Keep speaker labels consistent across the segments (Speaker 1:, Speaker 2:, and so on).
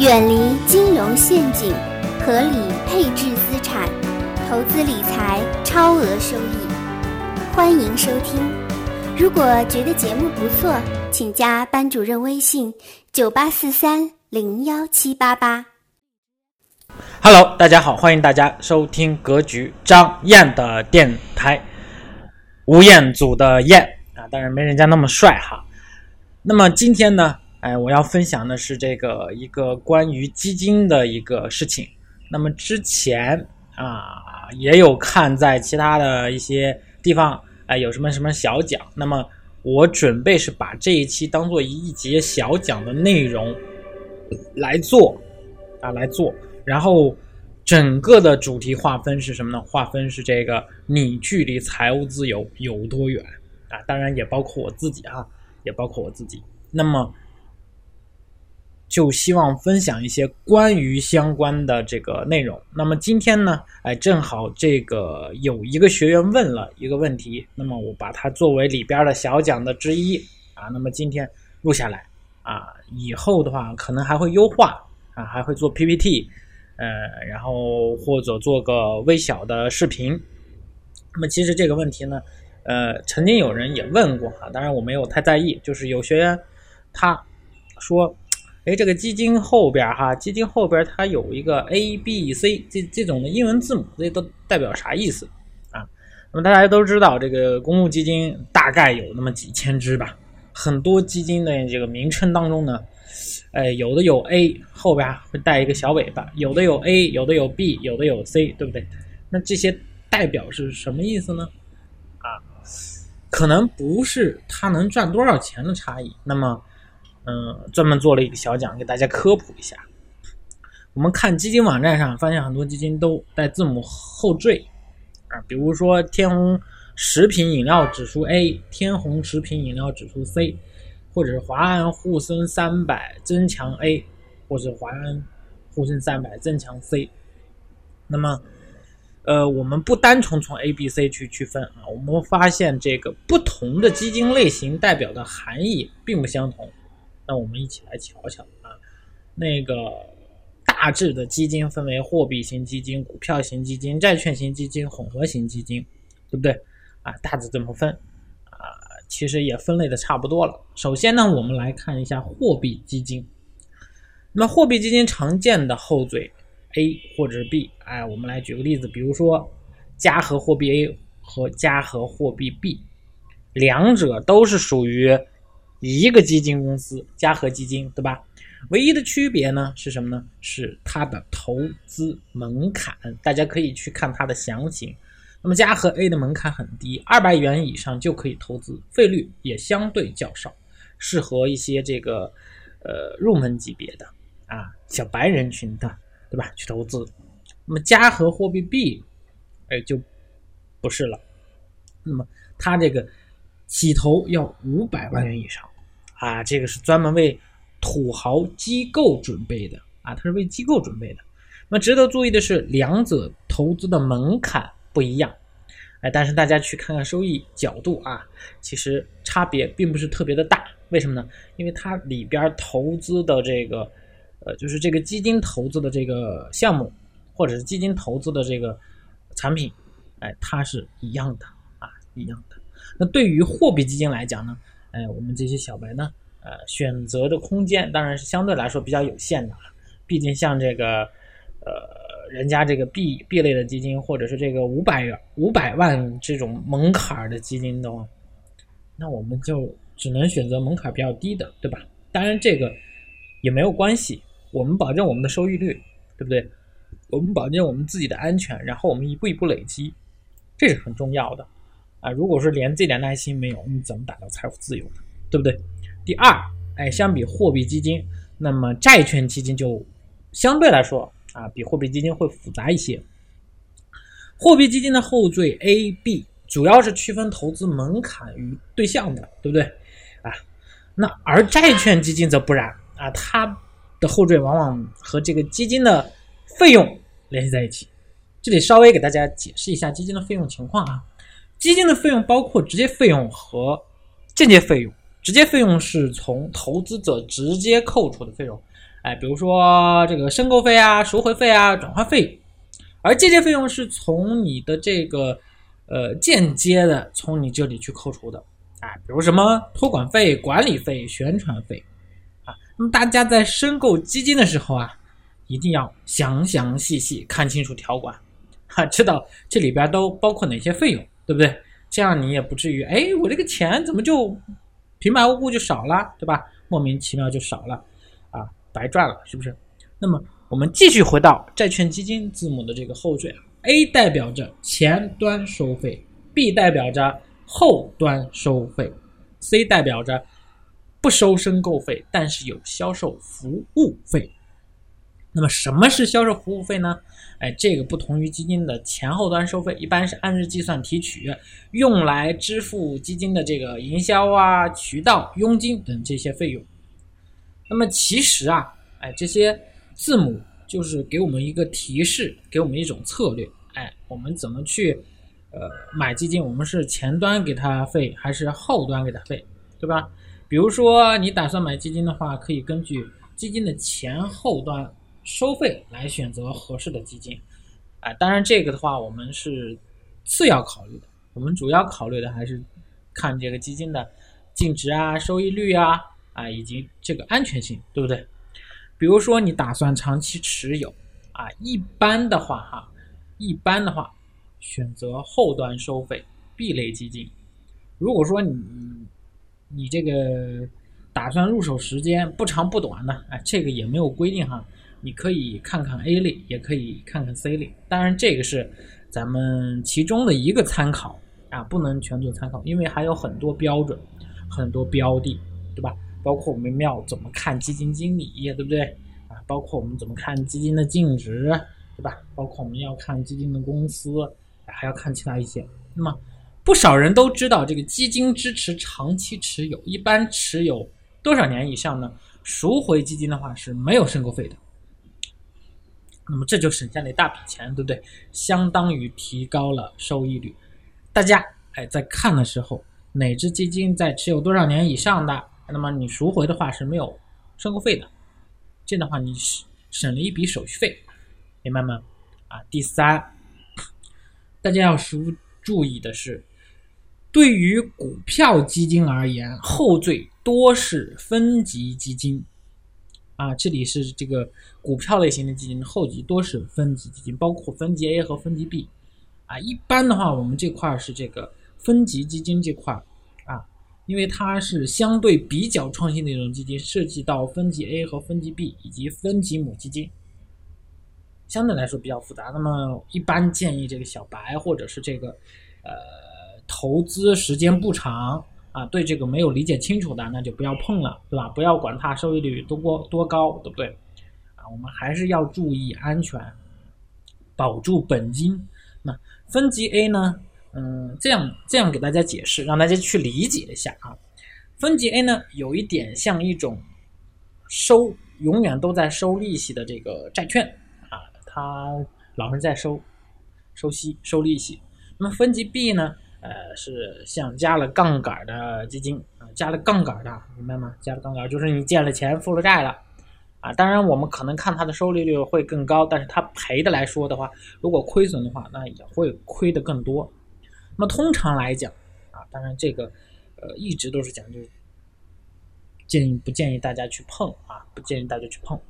Speaker 1: 远离金融陷阱，合理配置资产，投资理财超额收益。欢迎收听。如果觉得节目不错，请加班主任微信：九八四三零幺七八八。
Speaker 2: Hello，大家好，欢迎大家收听格局张燕的电台，吴彦祖的燕啊，当然没人家那么帅哈。那么今天呢，哎，我要分享的是这个一个关于基金的一个事情。那么之前啊，也有看在其他的一些地方，哎，有什么什么小讲。那么我准备是把这一期当做一节小讲的内容来做啊，来做。然后，整个的主题划分是什么呢？划分是这个你距离财务自由有多远啊？当然也包括我自己啊，也包括我自己。那么，就希望分享一些关于相关的这个内容。那么今天呢，哎，正好这个有一个学员问了一个问题，那么我把它作为里边的小讲的之一啊。那么今天录下来啊，以后的话可能还会优化啊，还会做 PPT。呃，然后或者做个微小的视频。那么其实这个问题呢，呃，曾经有人也问过哈，当然我没有太在意。就是有学员他说，哎，这个基金后边哈，基金后边它有一个 A、B、C 这这种的英文字母，这都代表啥意思啊？那么大家都知道，这个公募基金大概有那么几千只吧，很多基金的这个名称当中呢。哎，有的有 A 后边会带一个小尾巴，有的有 A，有的有 B，有的有 C，对不对？那这些代表是什么意思呢？啊，可能不是它能赚多少钱的差异。那么，嗯，专门做了一个小讲给大家科普一下。我们看基金网站上，发现很多基金都带字母后缀啊，比如说天弘食品饮料指数 A，天弘食品饮料指数 C。或者是华安沪深三百增强 A，或者华安沪深三百增强 C。那么，呃，我们不单纯从 A、B、C 去区分啊，我们发现这个不同的基金类型代表的含义并不相同。那我们一起来瞧瞧啊，那个大致的基金分为货币型基金、股票型基金、债券型基金、混合型基金，对不对？啊，大致这么分啊。其实也分类的差不多了。首先呢，我们来看一下货币基金。那么货币基金常见的后缀 A 或者是 B，哎，我们来举个例子，比如说嘉禾货币 A 和嘉禾货币 B，两者都是属于一个基金公司嘉禾基金，对吧？唯一的区别呢是什么呢？是它的投资门槛，大家可以去看它的详情。那么嘉禾 A 的门槛很低，二百元以上就可以投资，费率也相对较少，适合一些这个呃入门级别的啊小白人群的，对吧？去投资。那么嘉禾货币 B，哎就不是了。那么它这个起投要五百万元以上啊，这个是专门为土豪机构准备的啊，它是为机构准备的。那值得注意的是，两者投资的门槛。不一样，哎，但是大家去看看收益角度啊，其实差别并不是特别的大。为什么呢？因为它里边投资的这个，呃，就是这个基金投资的这个项目，或者是基金投资的这个产品，哎，它是一样的啊，一样的。那对于货币基金来讲呢，哎，我们这些小白呢，呃，选择的空间当然是相对来说比较有限的，毕竟像这个，呃。人家这个 B B 类的基金，或者是这个五百元、五百万这种门槛的基金的话，那我们就只能选择门槛比较低的，对吧？当然这个也没有关系，我们保证我们的收益率，对不对？我们保证我们自己的安全，然后我们一步一步累积，这是很重要的啊！如果说连这点耐心没有，你怎么达到财富自由呢？对不对？第二，哎，相比货币基金，那么债券基金就相对来说。啊，比货币基金会复杂一些。货币基金的后缀 A、B 主要是区分投资门槛与对象的，对不对？啊，那而债券基金则不然啊，它的后缀往往和这个基金的费用联系在一起。这里稍微给大家解释一下基金的费用情况啊。基金的费用包括直接费用和间接费用。直接费用是从投资者直接扣除的费用。哎，比如说这个申购费啊、赎回费啊、转换费，而间接费用是从你的这个呃间接的从你这里去扣除的，啊，比如什么托管费、管理费、宣传费，啊，那么大家在申购基金的时候啊，一定要详详细细看清楚条款，哈，知道这里边都包括哪些费用，对不对？这样你也不至于，哎，我这个钱怎么就平白无故就少了，对吧？莫名其妙就少了，啊，白赚了，是不是？那么我们继续回到债券基金字母的这个后缀，A 代表着前端收费，B 代表着后端收费，C 代表着不收申购费，但是有销售服务费。那么什么是销售服务费呢？哎，这个不同于基金的前后端收费，一般是按日计算提取，用来支付基金的这个营销啊、渠道、佣金等这些费用。那么其实啊，哎，这些字母就是给我们一个提示，给我们一种策略。哎，我们怎么去呃买基金？我们是前端给它费，还是后端给它费，对吧？比如说你打算买基金的话，可以根据基金的前后端。收费来选择合适的基金，啊，当然这个的话我们是次要考虑的，我们主要考虑的还是看这个基金的净值啊、收益率啊，啊，以及这个安全性，对不对？比如说你打算长期持有，啊，一般的话哈，一般的话选择后端收费 B 类基金。如果说你你这个打算入手时间不长不短的，哎，这个也没有规定哈。你可以看看 A 类，也可以看看 C 类，当然这个是咱们其中的一个参考啊，不能全做参考，因为还有很多标准，很多标的，对吧？包括我们要怎么看基金经理，对不对？啊，包括我们怎么看基金的净值，对吧？包括我们要看基金的公司，还要看其他一些。那么不少人都知道，这个基金支持长期持有，一般持有多少年以上呢？赎回基金的话是没有申购费的。那么这就省下了一大笔钱，对不对？相当于提高了收益率。大家哎，在看的时候，哪只基金在持有多少年以上的，那么你赎回的话是没有申购费的。这样的话，你省了一笔手续费，明白吗？啊，第三，大家要熟注意的是，对于股票基金而言，后缀多是分级基金。啊，这里是这个股票类型的基金，后级多是分级基金，包括分级 A 和分级 B。啊，一般的话，我们这块是这个分级基金这块啊，因为它是相对比较创新的一种基金，涉及到分级 A 和分级 B 以及分级母基金，相对来说比较复杂。那么一般建议这个小白或者是这个呃投资时间不长。啊，对这个没有理解清楚的，那就不要碰了，对吧？不要管它收益率多多高，对不对？啊，我们还是要注意安全，保住本金。那分级 A 呢？嗯，这样这样给大家解释，让大家去理解一下啊。分级 A 呢，有一点像一种收永远都在收利息的这个债券啊，它老是在收收息、收利息。那么分级 B 呢？呃，是像加了杠杆的基金啊，加了杠杆的，明白吗？加了杠杆就是你借了钱付了债了啊。当然，我们可能看它的收益率会更高，但是它赔的来说的话，如果亏损的话，那也会亏的更多。那么通常来讲啊，当然这个呃一直都是讲，就建议不建议大家去碰啊，不建议大家去碰。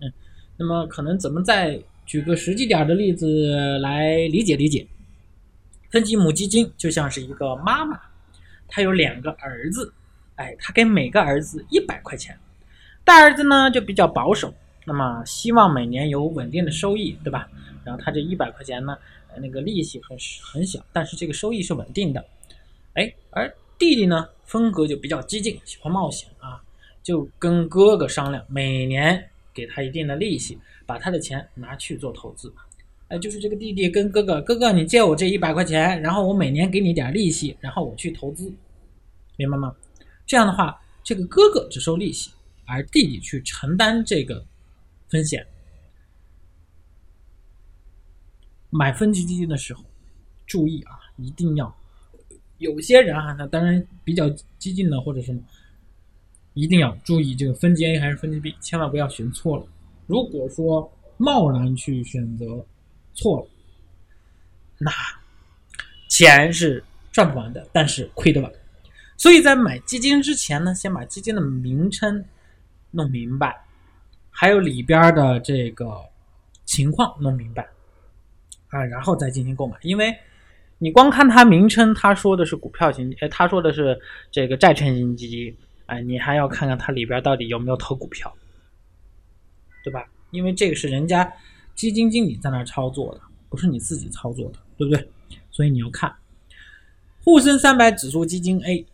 Speaker 2: 嗯，那么可能怎么再举个实际点的例子来理解理解？分级母基金就像是一个妈妈，她有两个儿子，哎，她给每个儿子一百块钱，大儿子呢就比较保守，那么希望每年有稳定的收益，对吧？然后他这一百块钱呢，那个利息很很小，但是这个收益是稳定的，哎，而弟弟呢风格就比较激进，喜欢冒险啊，就跟哥哥商量，每年给他一定的利息，把他的钱拿去做投资。哎，就是这个弟弟跟哥哥，哥哥你借我这一百块钱，然后我每年给你点利息，然后我去投资，明白吗？这样的话，这个哥哥只收利息，而弟弟去承担这个风险。买分级基金的时候，注意啊，一定要有些人啊，他当然比较激进的或者什么，一定要注意这个分级 A 还是分级 B，千万不要选错了。如果说贸然去选择错了，那钱是赚不完的，但是亏得完。所以在买基金之前呢，先把基金的名称弄明白，还有里边的这个情况弄明白啊，然后再进行购买。因为你光看它名称，他说的是股票型，哎，他说的是这个债券型基金，哎，你还要看看它里边到底有没有投股票，对吧？因为这个是人家基金经理在那操作的，不是你自己操作的，对不对？所以你要看沪深三百指数基金 A。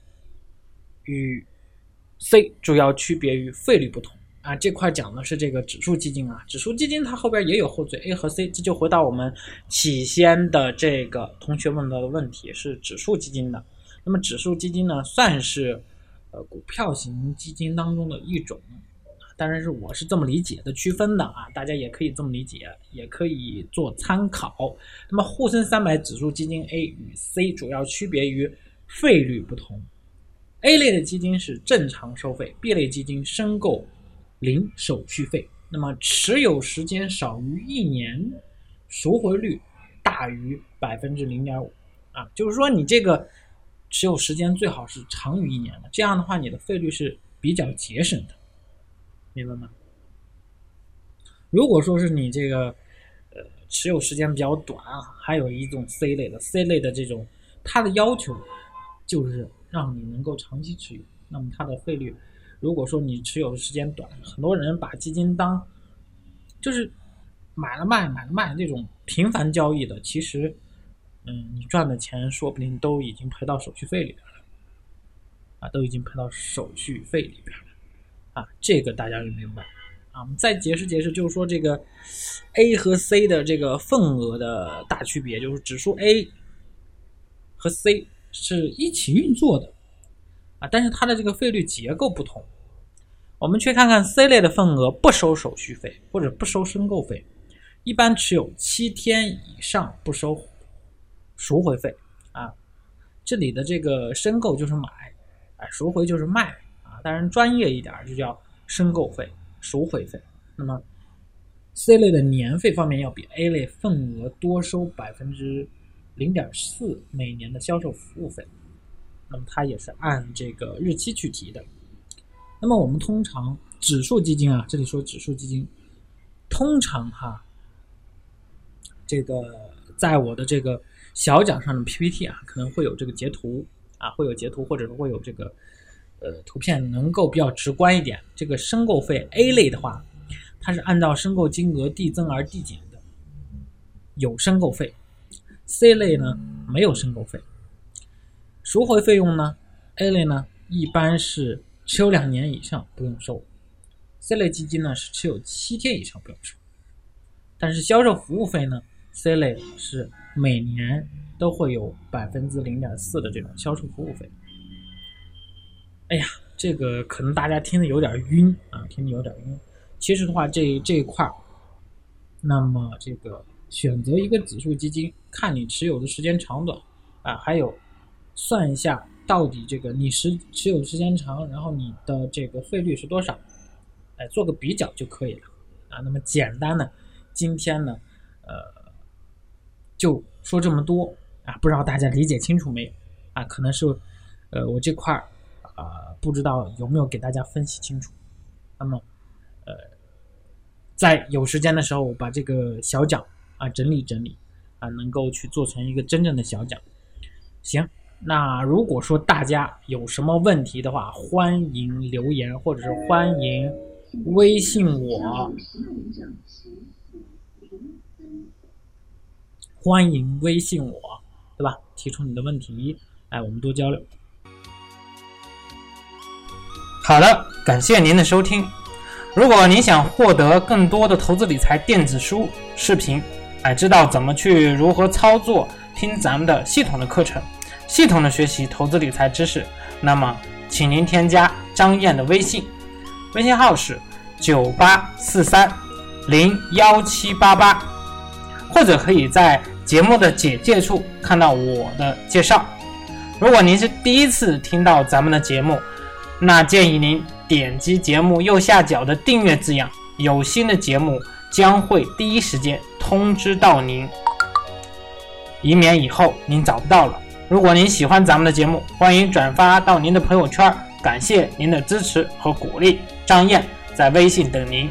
Speaker 2: 与 C 主要区别于费率不同啊，这块讲的是这个指数基金啊，指数基金它后边也有后缀 A 和 C，这就回到我们起先的这个同学问到的问题，是指数基金的。那么指数基金呢，算是呃股票型基金当中的一种，当然是我是这么理解的区分的啊，大家也可以这么理解，也可以做参考。那么沪深三百指数基金 A 与 C 主要区别于费率不同。A 类的基金是正常收费，B 类基金申购零手续费。那么持有时间少于一年，赎回率大于百分之零点五啊，就是说你这个持有时间最好是长于一年的，这样的话你的费率是比较节省的，明白吗？如果说是你这个呃持有时间比较短啊，还有一种 C 类的 C 类的这种，它的要求就是。让你能够长期持有，那么它的费率，如果说你持有的时间短，很多人把基金当就是买了卖买了卖这种频繁交易的，其实，嗯，你赚的钱说不定都已经赔到手续费里边了，啊，都已经赔到手续费里边了，啊，这个大家要明白啊。我们再解释解释，就是说这个 A 和 C 的这个份额的大区别，就是指数 A 和 C。是一起运作的，啊，但是它的这个费率结构不同。我们去看看 C 类的份额不收手续费或者不收申购费，一般持有七天以上不收赎回费啊。这里的这个申购就是买，哎，赎回就是卖。当然专业一点就叫申购费、赎回费。那么 C 类的年费方面要比 A 类份额多收百分之。零点四每年的销售服务费，那么它也是按这个日期去提的。那么我们通常指数基金啊，这里说指数基金，通常哈，这个在我的这个小讲上的 PPT 啊，可能会有这个截图啊，会有截图或者说会有这个呃图片，能够比较直观一点。这个申购费 A 类的话，它是按照申购金额递增而递减的，有申购费。C 类呢没有申购费，赎回费用呢，A 类呢一般是持有两年以上不用收，C 类基金呢是持有七天以上不用收，但是销售服务费呢，C 类是每年都会有百分之零点四的这种销售服务费。哎呀，这个可能大家听的有点晕啊，听的有点晕。其实的话，这这一块儿，那么这个。选择一个指数基金，看你持有的时间长短，啊，还有算一下到底这个你持持有时间长，然后你的这个费率是多少，哎，做个比较就可以了，啊，那么简单的，今天呢，呃，就说这么多啊，不知道大家理解清楚没有？啊，可能是，呃，我这块儿啊，不知道有没有给大家分析清楚，那么，呃，在有时间的时候我把这个小讲。啊，整理整理，啊，能够去做成一个真正的小讲。行，那如果说大家有什么问题的话，欢迎留言，或者是欢迎微信我，欢迎微信我，对吧？提出你的问题，哎，我们多交流。好的，感谢您的收听。如果您想获得更多的投资理财电子书、视频，哎，知道怎么去如何操作？听咱们的系统的课程，系统的学习投资理财知识。那么，请您添加张燕的微信，微信号是九八四三零幺七八八，或者可以在节目的简介处看到我的介绍。如果您是第一次听到咱们的节目，那建议您点击节目右下角的订阅字样，有新的节目将会第一时间通知到您，以免以后您找不到了。如果您喜欢咱们的节目，欢迎转发到您的朋友圈，感谢您的支持和鼓励。张燕在微信等您。